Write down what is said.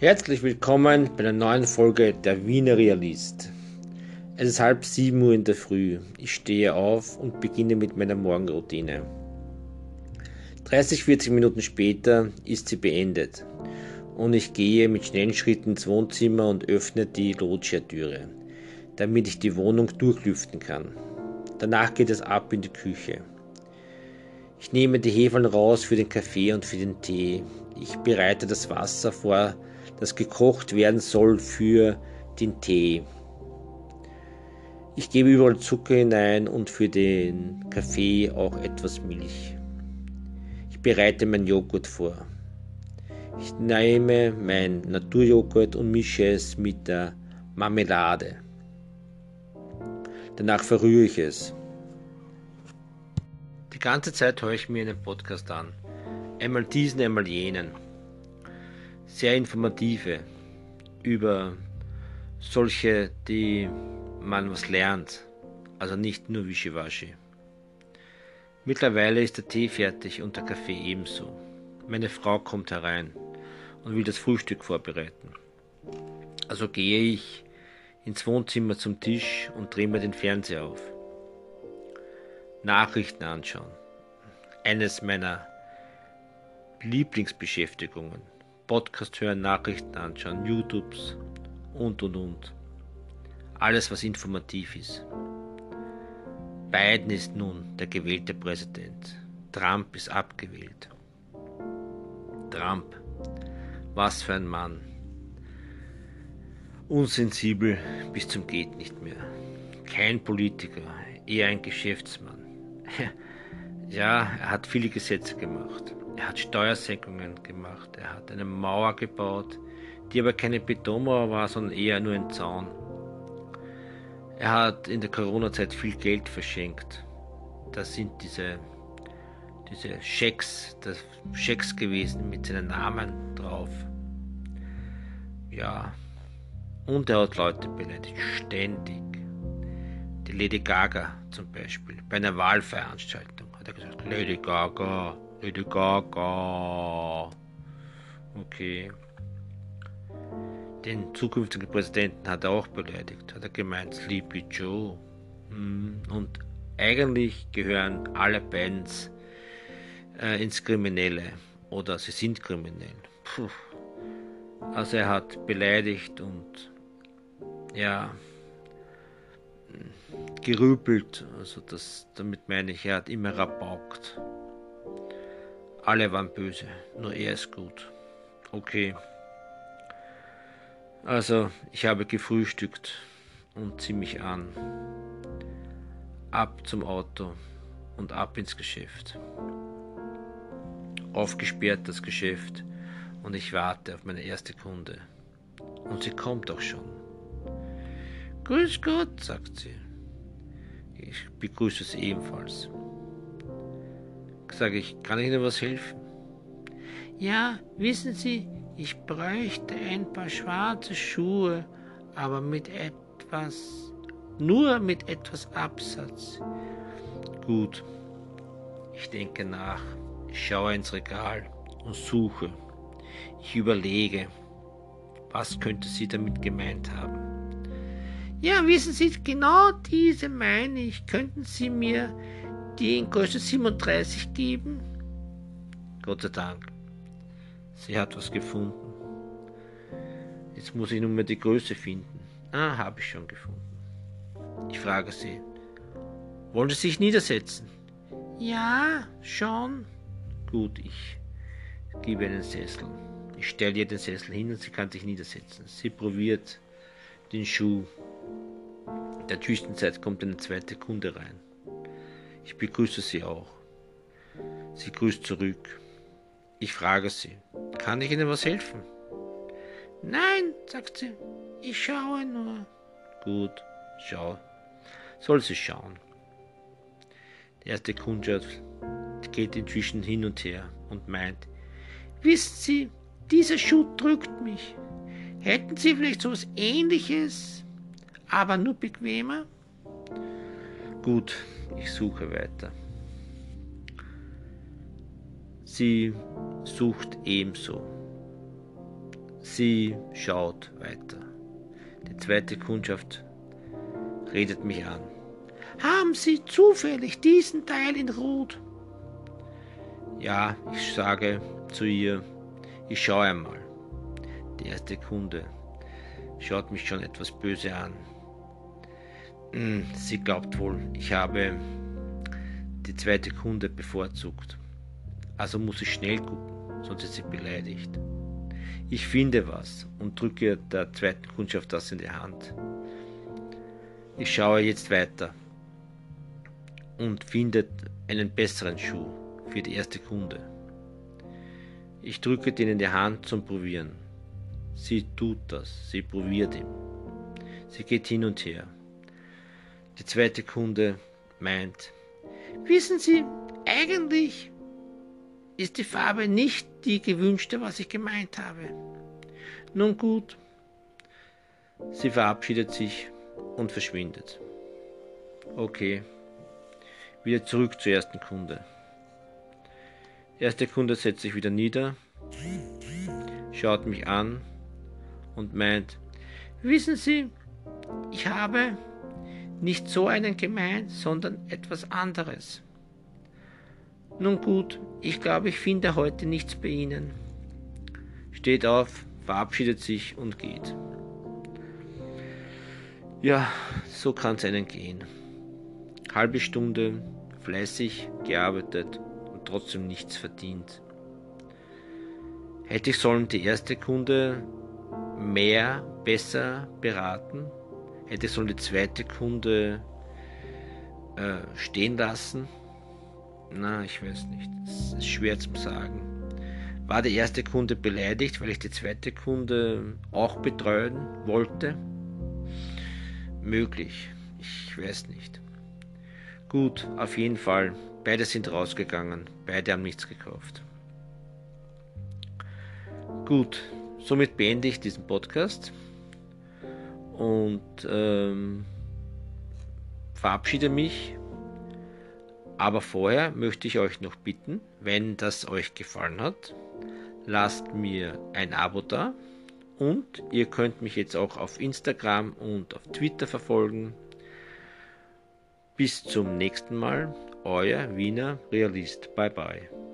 Herzlich willkommen bei einer neuen Folge der Wiener Realist. Es ist halb sieben Uhr in der Früh. Ich stehe auf und beginne mit meiner Morgenroutine. 30, 40 Minuten später ist sie beendet und ich gehe mit schnellen Schritten ins Wohnzimmer und öffne die Loggia-Türe, damit ich die Wohnung durchlüften kann. Danach geht es ab in die Küche. Ich nehme die Hefeln raus für den Kaffee und für den Tee. Ich bereite das Wasser vor, das gekocht werden soll für den Tee. Ich gebe überall Zucker hinein und für den Kaffee auch etwas Milch. Ich bereite mein Joghurt vor. Ich nehme mein Naturjoghurt und mische es mit der Marmelade. Danach verrühre ich es. Die ganze Zeit höre ich mir einen Podcast an. Einmal diesen, einmal jenen. Sehr informative über solche, die man was lernt. Also nicht nur Wischiwaschi. Mittlerweile ist der Tee fertig und der Kaffee ebenso. Meine Frau kommt herein und will das Frühstück vorbereiten. Also gehe ich ins Wohnzimmer zum Tisch und drehe mir den Fernseher auf. Nachrichten anschauen. Eines meiner Lieblingsbeschäftigungen. Podcast hören, Nachrichten anschauen, YouTubes und und und. Alles, was informativ ist. Biden ist nun der gewählte Präsident. Trump ist abgewählt. Trump, was für ein Mann. Unsensibel bis zum geht nicht mehr. Kein Politiker, eher ein Geschäftsmann. Ja, er hat viele Gesetze gemacht. Er hat Steuersenkungen gemacht. Er hat eine Mauer gebaut, die aber keine Betonmauer war, sondern eher nur ein Zaun. Er hat in der Corona-Zeit viel Geld verschenkt. Das sind diese, diese Schecks, das Schecks gewesen mit seinen Namen drauf. Ja. Und er hat Leute beleidigt, ständig. Die Lady Gaga zum Beispiel, bei einer Wahlveranstaltung hat er gesagt, Lady Gaga, Lady Gaga. Okay. Den zukünftigen Präsidenten hat er auch beleidigt, hat er gemeint, Sleepy Joe. Hm, und eigentlich gehören alle Bands äh, ins Kriminelle oder sie sind kriminell. Puh. Also er hat beleidigt und ja gerübelt. Also das, damit meine ich, er hat immer rabaukt. Alle waren böse, nur er ist gut. Okay. Also, ich habe gefrühstückt und zieh mich an. Ab zum Auto und ab ins Geschäft. Aufgesperrt das Geschäft und ich warte auf meine erste Kunde. Und sie kommt auch schon. Grüß Gott, sagt sie. Ich begrüße sie ebenfalls. Sage ich, kann ich Ihnen was helfen? Ja, wissen Sie, ich bräuchte ein paar schwarze Schuhe, aber mit etwas, nur mit etwas Absatz. Gut, ich denke nach, ich schaue ins Regal und suche. Ich überlege, was könnte sie damit gemeint haben. Ja, wissen Sie, genau diese meine ich. Könnten Sie mir die in Größe 37 geben? Gott sei Dank. Sie hat was gefunden. Jetzt muss ich nur mehr die Größe finden. Ah, habe ich schon gefunden. Ich frage sie. Wollen Sie sich niedersetzen? Ja, schon. Gut, ich gebe einen Sessel. Ich stelle ihr den Sessel hin und sie kann sich niedersetzen. Sie probiert den Schuh. In der Zwischenzeit kommt eine zweite Kunde rein. Ich begrüße sie auch. Sie grüßt zurück. Ich frage sie, kann ich Ihnen was helfen? Nein, sagt sie, ich schaue nur. Gut, schau. Soll sie schauen. Die erste Kundschaft geht inzwischen hin und her und meint, wissen Sie, dieser Schuh drückt mich. Hätten Sie vielleicht so etwas ähnliches, aber nur bequemer? Gut, ich suche weiter. Sie sucht ebenso. Sie schaut weiter. Die zweite Kundschaft redet mich an. Haben Sie zufällig diesen Teil in Rot? Ja, ich sage zu ihr, ich schaue einmal. Der erste Kunde schaut mich schon etwas böse an. Hm, sie glaubt wohl, ich habe die zweite Kunde bevorzugt. Also muss ich schnell gucken, sonst ist sie beleidigt. Ich finde was und drücke der zweiten Kundschaft das in die Hand. Ich schaue jetzt weiter und finde einen besseren Schuh für die erste Kunde. Ich drücke den in die Hand zum Probieren. Sie tut das, sie probiert ihn. Sie geht hin und her. Die zweite Kunde meint, wissen Sie, eigentlich ist die Farbe nicht die gewünschte, was ich gemeint habe. Nun gut. Sie verabschiedet sich und verschwindet. Okay. Wieder zurück zur ersten Kunde. Erste Kunde setzt sich wieder nieder, schaut mich an und meint, wissen Sie, ich habe nicht so einen gemeint, sondern etwas anderes. Nun gut, ich glaube, ich finde heute nichts bei Ihnen. Steht auf, verabschiedet sich und geht. Ja, so kann es einen gehen. Halbe Stunde fleißig gearbeitet und trotzdem nichts verdient. Hätte ich sollen die erste Kunde mehr, besser beraten? Hätte sollen die zweite Kunde äh, stehen lassen? Na, ich weiß nicht. Es ist schwer zu sagen. War der erste Kunde beleidigt, weil ich die zweite Kunde auch betreuen wollte? Möglich. Ich weiß nicht. Gut, auf jeden Fall. Beide sind rausgegangen. Beide haben nichts gekauft. Gut, somit beende ich diesen Podcast und ähm, verabschiede mich. Aber vorher möchte ich euch noch bitten, wenn das euch gefallen hat, lasst mir ein Abo da und ihr könnt mich jetzt auch auf Instagram und auf Twitter verfolgen. Bis zum nächsten Mal, euer Wiener Realist. Bye bye.